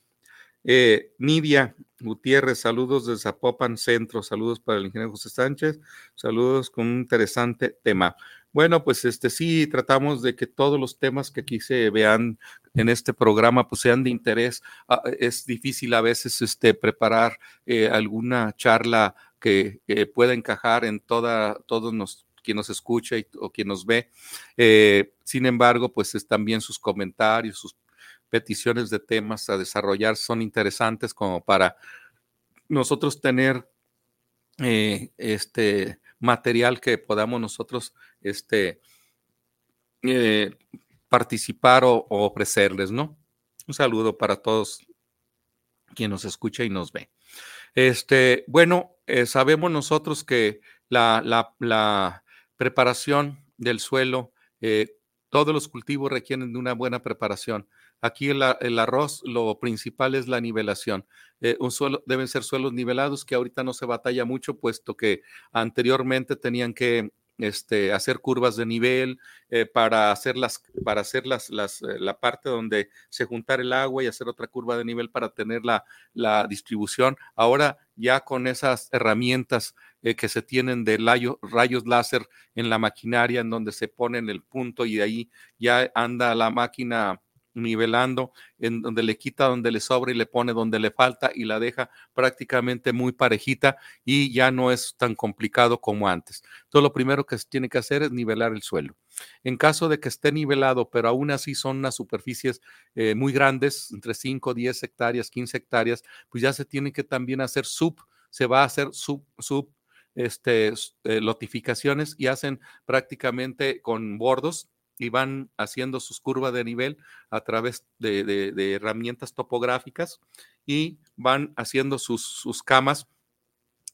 Eh, Nidia Gutiérrez, saludos de Zapopan Centro, saludos para el ingeniero José Sánchez, saludos con un interesante tema. Bueno, pues este sí tratamos de que todos los temas que aquí se vean en este programa pues sean de interés. Ah, es difícil a veces este preparar eh, alguna charla que, pueda encajar en toda todos nos quien nos escucha o quien nos ve. Eh, sin embargo, pues es también sus comentarios, sus peticiones de temas a desarrollar son interesantes como para nosotros tener eh, este material que podamos nosotros este, eh, participar o, ofrecerles, ¿no? Un saludo para todos quien nos escucha y nos ve. Este, bueno, eh, sabemos nosotros que la, la, preparación del suelo, todos los cultivos requieren de una buena preparación. Aquí el, arroz, lo principal es la nivelación. Eh, un suelo, deben ser suelos nivelados que ahorita no se batalla mucho, puesto que anteriormente tenían que este, hacer curvas de nivel eh, para hacer, las, para hacer las, eh, la parte donde se juntar el agua y hacer otra curva de nivel para tener la, la distribución. Ahora ya con esas herramientas que se tienen de rayos láser en la maquinaria en donde se ponen el punto y de ahí ya anda la máquina nivelando, en donde le quita donde le sobra y le pone donde le falta y la deja prácticamente muy parejita y ya no es tan complicado como antes. Entonces, lo primero que se tiene que hacer es nivelar el suelo. En caso de que esté nivelado, pero aún así son unas superficies eh, muy grandes, entre 5, 10 hectáreas, 15 hectáreas, pues ya se tiene que también hacer sub, se va a hacer sub, sub este, eh, lotificaciones y hacen prácticamente con bordos y van haciendo sus curvas de nivel a través de, herramientas topográficas y van haciendo sus, camas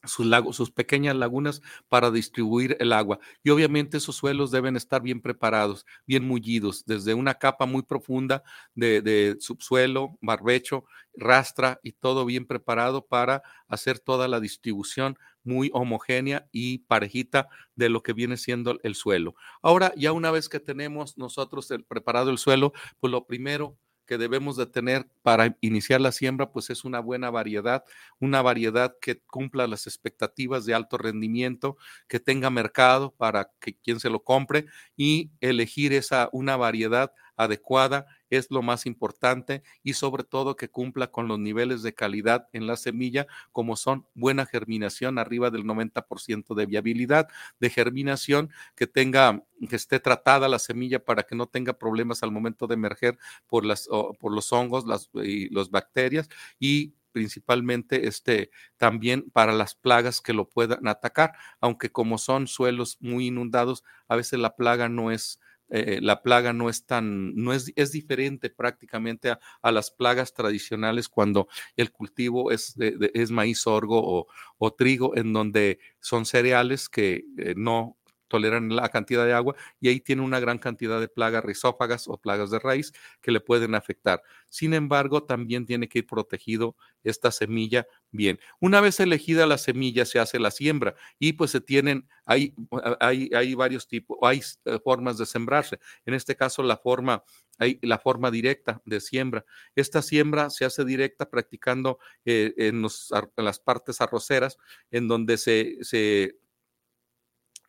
sus, lagos, sus pequeñas lagunas para distribuir el agua. Y obviamente esos suelos deben estar bien preparados, bien mullidos, desde una capa muy profunda de, subsuelo, barbecho, rastra y todo bien preparado para hacer toda la distribución muy homogénea y parejita de lo que viene siendo el suelo. Ahora, ya una vez que tenemos nosotros preparado el suelo, pues lo primero que debemos de tener para iniciar la siembra, pues es una buena variedad, una variedad que cumpla las expectativas de alto rendimiento, que tenga mercado para que quien se lo compre y elegir esa una variedad adecuada es lo más importante y sobre todo que cumpla con los niveles de calidad en la semilla, como son buena germinación, arriba del 90% de viabilidad de germinación, que tenga, que esté tratada la semilla para que no tenga problemas al momento de emerger por, las, por los hongos y las bacterias y principalmente este, también para las plagas que lo puedan atacar, aunque como son suelos muy inundados, a veces la plaga no es eh, la plaga no es tan, no es, es diferente prácticamente a, las plagas tradicionales cuando el cultivo es, de, es maíz, sorgo o, o, trigo, en donde son cereales que eh, no toleran la cantidad de agua y ahí tiene una gran cantidad de plagas rizófagas o plagas de raíz que le pueden afectar. Sin embargo, también tiene que ir protegido esta semilla bien. Una vez elegida la semilla, se hace la siembra y pues se tienen, hay, hay, hay varios tipos, hay eh, formas de sembrarse. En este caso, la forma hay la forma directa de siembra. Esta siembra se hace directa practicando eh, en, en, las partes arroceras, en donde se, se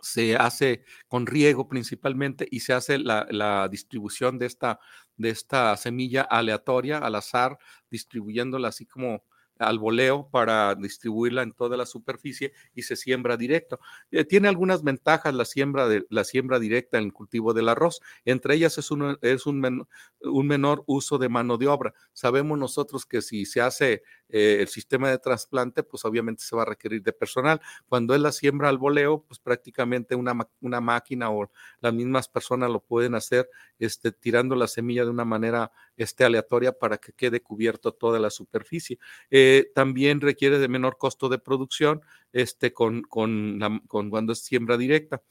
se hace con riego principalmente y se hace la, la, distribución de esta, de esta semilla aleatoria, al azar, distribuyéndola así como al voleo para distribuirla en toda la superficie y se siembra directo. Eh, tiene algunas ventajas la siembra, de, la siembra directa en el cultivo del arroz. Entre ellas es, un, es un, men, un, menor uso de mano de obra. Sabemos nosotros que si se hace eh, el sistema de trasplante, pues obviamente se va a requerir de personal. Cuando es la siembra al voleo, pues prácticamente una, una máquina o las mismas personas lo pueden hacer este, tirando la semilla de una manera este, aleatoria para que quede cubierto toda la superficie. Eh, también requiere de menor costo de producción este, con, con, cuando es siembra directa.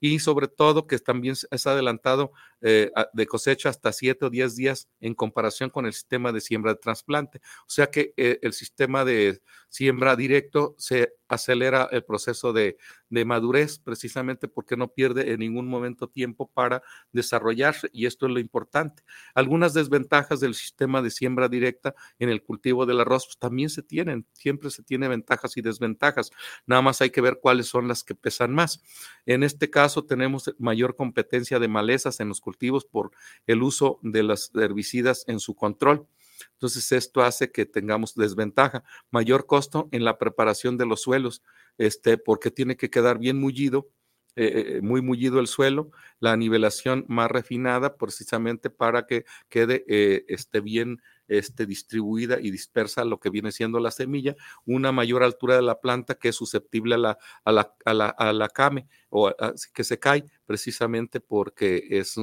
Y sobre todo que también es adelantado eh, de cosecha hasta 7 o 10 días en comparación con el sistema de siembra de trasplante. O sea que eh, el sistema de siembra directo se acelera el proceso de, de, madurez precisamente porque no pierde en ningún momento tiempo para desarrollarse y esto es lo importante. Algunas desventajas del sistema de siembra directa en el cultivo del arroz pues, también se tienen, siempre se tiene ventajas y desventajas. Nada más hay que ver cuáles son las que pesan más. En este caso tenemos mayor competencia de malezas en los cultivos por el uso de las herbicidas en su control. Entonces, esto hace que tengamos desventaja, mayor costo en la preparación de los suelos, este, porque tiene que quedar bien mullido, eh, eh muy mullido el suelo, la nivelación más refinada, precisamente para que quede eh, esté bien este, distribuida y dispersa lo que viene siendo la semilla, una mayor altura de la planta que es susceptible a la, a la, a la, a la came o que se cae precisamente porque es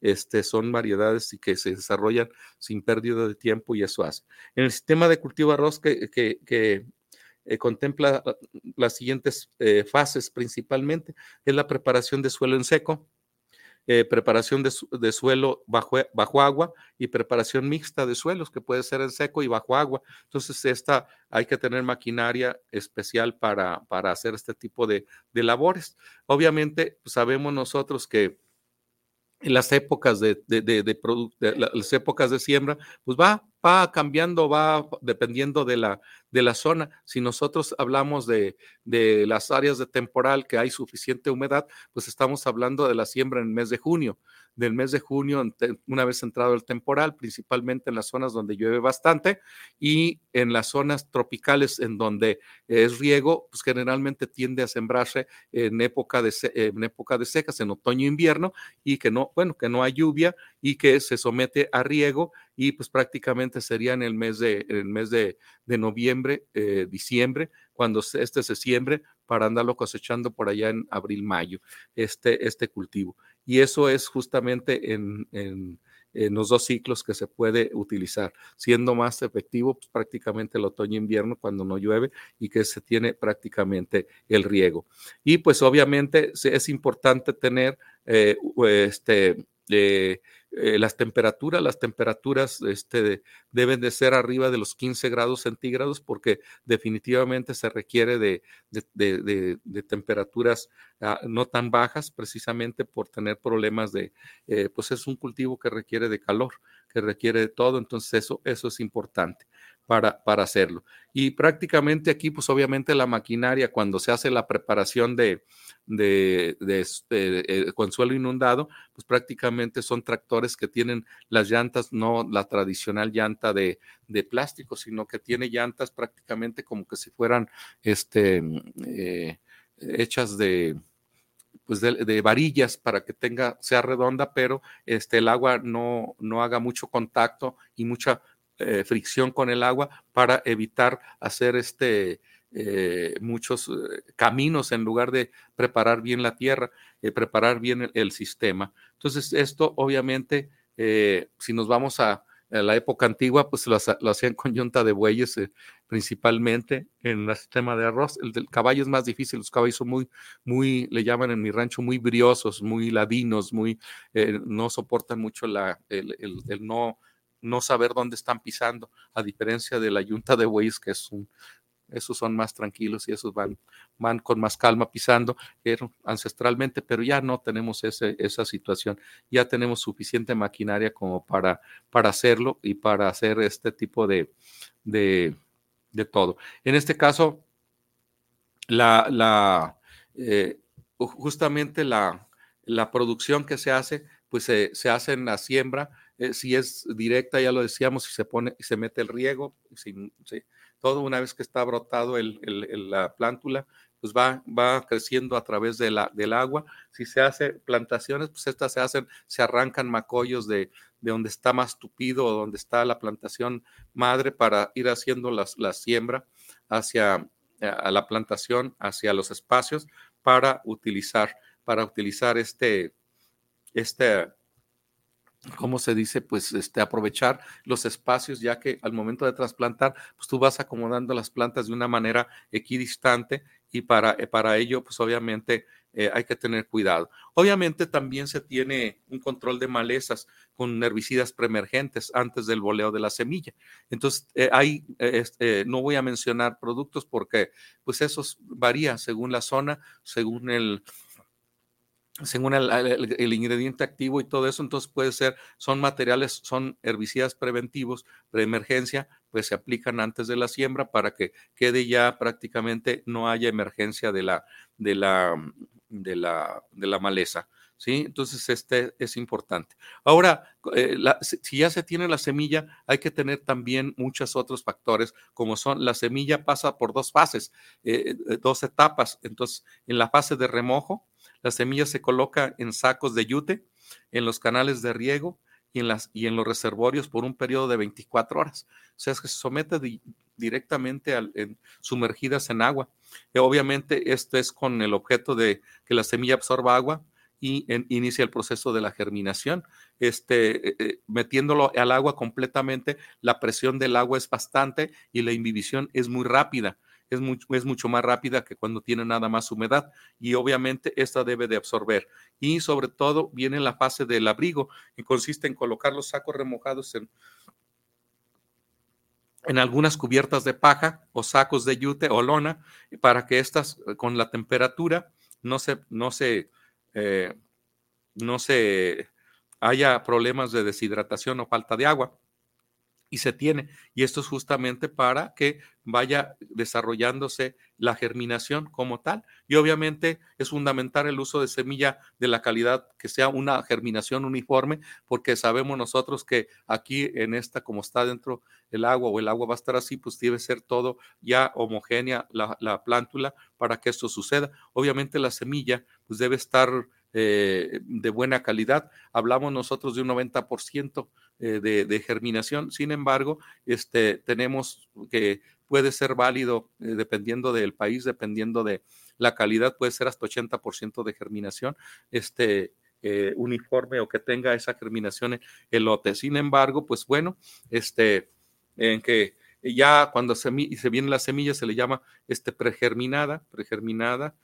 este, son variedades y que se desarrollan sin pérdida de tiempo y eso hace. En el sistema de cultivo arroz que, que, eh, contempla las siguientes eh, fases principalmente, es la preparación de suelo en seco, eh, preparación de, suelo bajo, bajo, agua y preparación mixta de suelos, que puede ser en seco y bajo agua. Entonces, esta hay que tener maquinaria especial para, para hacer este tipo de, de labores. Obviamente, pues, sabemos nosotros que en las épocas de, de, de, de, las épocas de siembra, pues va, va cambiando, va dependiendo de la, de la zona. Si nosotros hablamos de, de las áreas de temporal que hay suficiente humedad, pues estamos hablando de la siembra en el mes de junio del mes de junio, una vez entrado el temporal, principalmente en las zonas donde llueve bastante y en las zonas tropicales en donde es riego, pues generalmente tiende a sembrarse en época de, en época de secas, en otoño e invierno, y que no, bueno, que no hay lluvia y que se somete a riego y pues prácticamente sería en el mes de, el mes de, de noviembre, eh, diciembre, cuando este se siembre para andarlo cosechando por allá en abril, mayo, este, este cultivo. Y eso es justamente en, en, en los dos ciclos que se puede utilizar, siendo más efectivo pues, prácticamente el otoño-invierno cuando no llueve y que se tiene prácticamente el riego. Y pues obviamente es importante tener eh, este, eh, eh, las temperaturas, las temperaturas este, deben de ser arriba de los 15 grados centígrados porque definitivamente se requiere de, de, temperaturas ah, no tan bajas precisamente por tener problemas de, eh, pues es un cultivo que requiere de calor, que requiere de todo, entonces eso, eso es importante para, para hacerlo. Y prácticamente aquí, pues obviamente la maquinaria, cuando se hace la preparación de, de, de, este, eh, con suelo inundado, pues prácticamente son tractores que tienen las llantas, no la tradicional llanta de, de plástico, sino que tiene llantas prácticamente como que si fueran este, eh, hechas de, pues de, varillas para que tenga, sea redonda, pero este, el agua no, no haga mucho contacto y mucha eh, fricción con el agua para evitar hacer este, eh, muchos eh, caminos en lugar de preparar bien la tierra, preparar bien el, sistema. Entonces, esto obviamente, si nos vamos a, la época antigua, pues lo, hacían con yunta de bueyes principalmente en el sistema de arroz. El del caballo es más difícil, los caballos son muy, muy, le llaman en mi rancho, muy briosos, muy ladinos, muy, no soportan mucho la, el, el no no saber dónde están pisando, a diferencia de la yunta de bueyes, que es un, esos son más tranquilos y esos van, van con más calma pisando ancestralmente, pero ya no tenemos ese, esa situación, ya tenemos suficiente maquinaria como para, para hacerlo y para hacer este tipo de, de, todo. En este caso, la, la eh, justamente la, la producción que se hace, pues se hace en la siembra eh, si es directa, ya lo decíamos, si se pone y se mete el riego, todo una vez que está brotado el, la plántula, pues va, va creciendo a través de la, del agua. Si se hace plantaciones, pues estas se hacen, se arrancan macollos de, de donde está más tupido o donde está la plantación madre para ir haciendo la, la siembra hacia a la plantación, hacia los espacios para utilizar, para utilizar este, este, ¿cómo se dice? Pues este, aprovechar los espacios, ya que al momento de trasplantar, pues tú vas acomodando las plantas de una manera equidistante y para, eh, para ello, pues obviamente eh, hay que tener cuidado. Obviamente también se tiene un control de malezas con herbicidas preemergentes antes del boleo de la semilla. Entonces, eh, hay, este, no voy a mencionar productos porque pues eso varía según la zona, según el, según el, ingrediente activo y todo eso, entonces puede ser, son materiales, son herbicidas preventivos de emergencia, pues se aplican antes de la siembra para que quede ya prácticamente no haya emergencia de la, de la, de la, de la maleza. ¿Sí? Entonces, este es importante. Ahora, eh, si ya se tiene la semilla, hay que tener también muchos otros factores, como son la semilla pasa por dos fases, eh, eh, dos etapas. Entonces, en la fase de remojo, la semilla se coloca en sacos de yute, en los canales de riego y en, las, y en los reservorios por un periodo de 24 horas. O sea, es que se somete directamente al, sumergidas en agua. Y obviamente esto es con el objeto de que la semilla absorba agua y inicia el proceso de la germinación. Este, eh, eh, metiéndolo al agua completamente, la presión del agua es bastante y la inhibición es muy rápida es mucho, es mucho más rápida que cuando tiene nada más humedad y obviamente esta debe de absorber. Y sobre todo viene la fase del abrigo, que consiste en colocar los sacos remojados en, en algunas cubiertas de paja o sacos de yute o lona para que estas eh, con la temperatura no se, no se, eh, no se haya problemas de deshidratación o falta de agua y se tiene. Y esto es justamente para que vaya desarrollándose la germinación como tal. Y obviamente es fundamental el uso de semilla de la calidad que sea una germinación uniforme, porque sabemos nosotros que aquí en esta, como está dentro el agua o el agua va a estar así, pues debe ser todo ya homogénea la, la plántula para que esto suceda. Obviamente la semilla pues debe estar eh, de buena calidad. Hablamos nosotros de un 90% eh, de, germinación. Sin embargo, este, tenemos que puede ser válido eh, dependiendo del país, dependiendo de la calidad, puede ser hasta 80% de germinación. Este, eh, uniforme o que tenga esa germinación elote. Sin embargo, pues bueno, este, en que ya cuando se, se viene la semilla se le llama este pregerminada, pregerminada,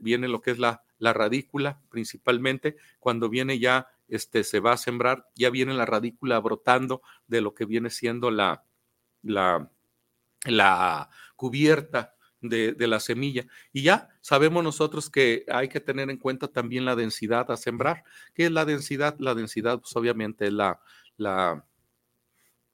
viene lo que es la, la radícula principalmente, cuando viene ya este, se va a sembrar, ya viene la radícula brotando de lo que viene siendo la, la, la cubierta de, de, la semilla. Y ya sabemos nosotros que hay que tener en cuenta también la densidad a sembrar. ¿Qué es la densidad? La densidad, pues obviamente es la, la,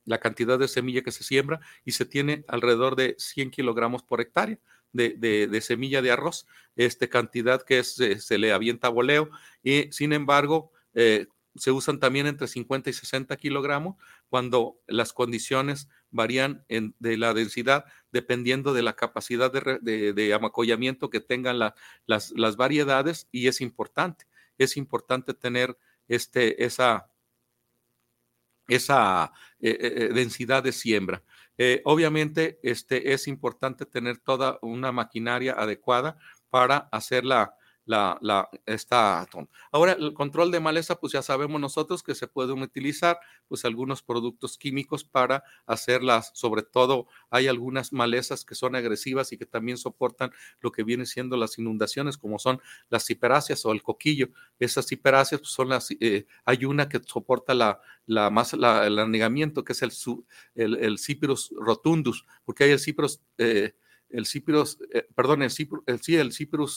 la cantidad de semilla que se siembra y se tiene alrededor de 100 kilogramos por hectárea. De, de, semilla de arroz, este cantidad que se, se le avienta a voleo y sin embargo eh, se usan también entre 50 y 60 kilogramos cuando las condiciones varían en, de la densidad dependiendo de la capacidad de, de, de amacollamiento que tengan la, las, las, variedades y es importante, es importante tener este, esa, esa eh, eh, densidad de siembra. Obviamente este, es importante tener toda una maquinaria adecuada para hacer la, la, esta Ahora, el control de maleza, pues ya sabemos nosotros que se pueden utilizar pues algunos productos químicos para hacerlas, sobre todo hay algunas malezas que son agresivas y que también soportan lo que viene siendo las inundaciones, como son las ciperáceas o el coquillo. Esas ciperáceas pues, son las, eh, hay una que soporta la, la más, el anegamiento, que es el, el, el rotundus, porque hay el Cyprus... Eh, el Cyprus, eh, perdón, el el, sí, el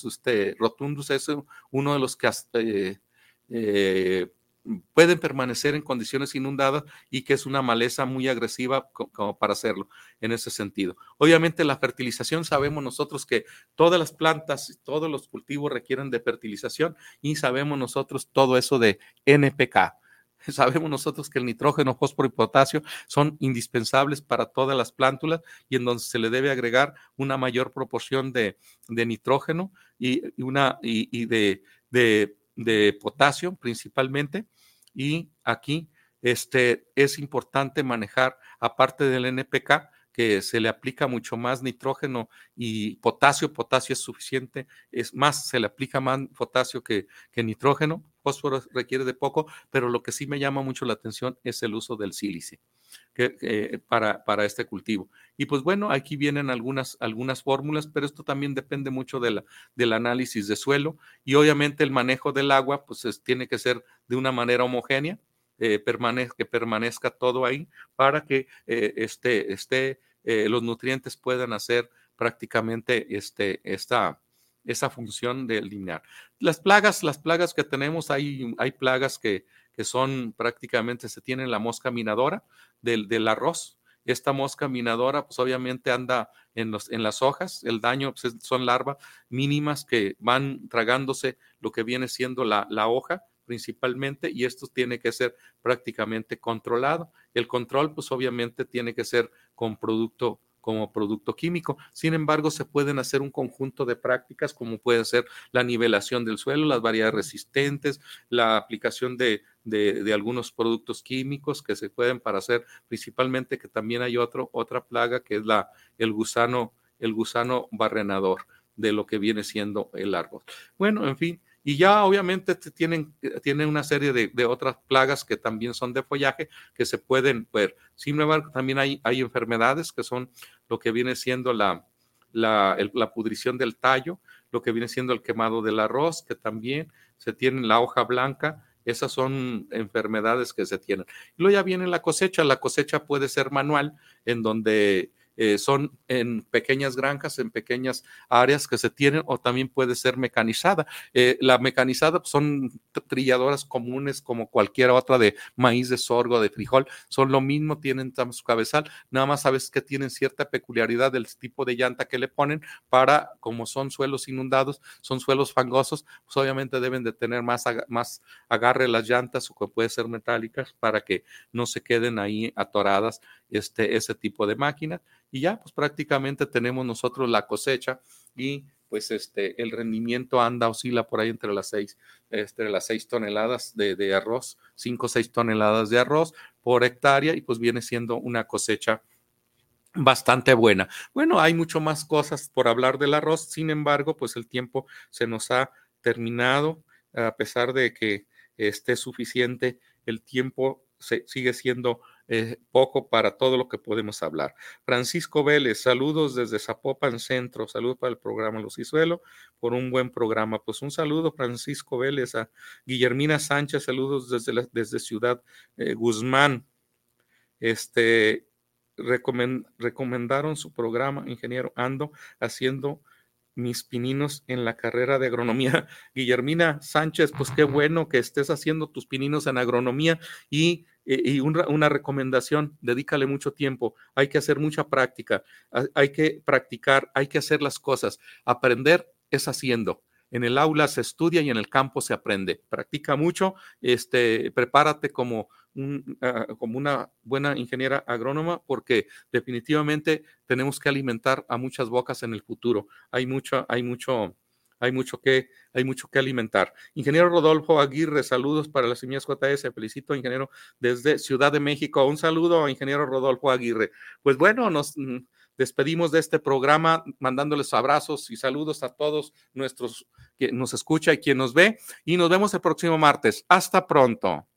este, rotundus es uno de los que eh, eh, pueden permanecer en condiciones inundadas y que es una maleza muy agresiva como para hacerlo en ese sentido. Obviamente la fertilización, sabemos nosotros que todas las plantas, todos los cultivos requieren de fertilización y sabemos nosotros todo eso de NPK. Sabemos nosotros que el nitrógeno, fósforo y potasio son indispensables para todas las plántulas y en donde se le debe agregar una mayor proporción de, nitrógeno y, una, y, de, de, potasio principalmente. Y aquí este, es importante manejar, aparte del NPK, que se le aplica mucho más nitrógeno y potasio, potasio es suficiente, es más, se le aplica más potasio que, que nitrógeno, fósforo requiere de poco, pero lo que sí me llama mucho la atención es el uso del sílice eh, para, para, este cultivo. Y pues bueno, aquí vienen algunas, algunas fórmulas, pero esto también depende mucho de la, del análisis de suelo y obviamente el manejo del agua, pues es, tiene que ser de una manera homogénea eh, permanezca, que permanezca todo ahí para que eh, este, este, eh, los nutrientes puedan hacer prácticamente este, esta, esa función de linear. Las plagas, las plagas que tenemos, hay, hay plagas que, que son prácticamente, se tienen la mosca minadora del, del arroz, esta mosca minadora, pues obviamente anda en, los, en las hojas, el daño pues, son larvas mínimas que van tragándose lo que viene siendo la, la hoja principalmente y esto tiene que ser prácticamente controlado. El control, pues obviamente tiene que ser con producto como producto químico. Sin embargo, se pueden hacer un conjunto de prácticas como puede ser la nivelación del suelo, las variedades resistentes, la aplicación de, de, algunos productos químicos que se pueden para hacer, principalmente que también hay otro, otra plaga que es la, el gusano, el gusano barrenador de lo que viene siendo el árbol. Bueno, en fin, y ya obviamente tienen, tienen una serie de, de, otras plagas que también son de follaje que se pueden ver. Sin embargo, también hay, hay enfermedades que son lo que viene siendo la, la, la, pudrición del tallo, lo que viene siendo el quemado del arroz, que también se tiene la hoja blanca. Esas son enfermedades que se tienen. Y luego ya viene la cosecha. La cosecha puede ser manual, en donde eh, son en pequeñas granjas, en pequeñas áreas que se tienen o también puede ser mecanizada. Eh, la mecanizada pues, son trilladoras comunes como cualquier otra de maíz, de sorgo, de frijol, son lo mismo, tienen su cabezal, nada más sabes que tienen cierta peculiaridad del tipo de llanta que le ponen para, como son suelos inundados, son suelos fangosos, pues obviamente deben de tener más, más agarre las llantas o que puede ser metálicas para que no se queden ahí atoradas este, ese tipo de máquinas y ya pues prácticamente tenemos nosotros la cosecha y pues este el rendimiento anda oscila por ahí entre las seis entre las seis toneladas de, de arroz cinco o seis toneladas de arroz por hectárea y pues viene siendo una cosecha bastante buena. Bueno, hay mucho más cosas por hablar del arroz, sin embargo, pues el tiempo se nos ha terminado, a pesar de que esté suficiente, el tiempo sigue siendo eh, poco para todo lo que podemos hablar. Francisco Vélez, saludos desde Zapopan Centro, saludos para el programa Los Isuelo, por un buen programa. Pues un saludo, Francisco Vélez, a Guillermina Sánchez, saludos desde, desde Ciudad eh, Guzmán. Este, recomendaron su programa, ingeniero Ando, haciendo mis pininos en la carrera de agronomía. Guillermina Sánchez, pues qué bueno que estés haciendo tus pininos en agronomía y, eh, una, recomendación, dedícale mucho tiempo, hay que hacer mucha práctica, hay que practicar, hay que hacer las cosas. Aprender es haciendo. En el aula se estudia y en el campo se aprende. Practica mucho, este, prepárate como Ah, como una buena ingeniera agrónoma porque definitivamente tenemos que alimentar a muchas bocas en el futuro. Hay mucho, hay mucho, hay mucho que, hay mucho que alimentar. Ingeniero Rodolfo Aguirre, saludos para las semillas JS. Felicito, ingeniero, desde Ciudad de México. Un saludo ingeniero Rodolfo Aguirre. Pues bueno, nos mm, despedimos de este programa mandándoles abrazos y saludos a todos nuestros nos escucha y quien nos ve y nos vemos el próximo martes. Hasta pronto.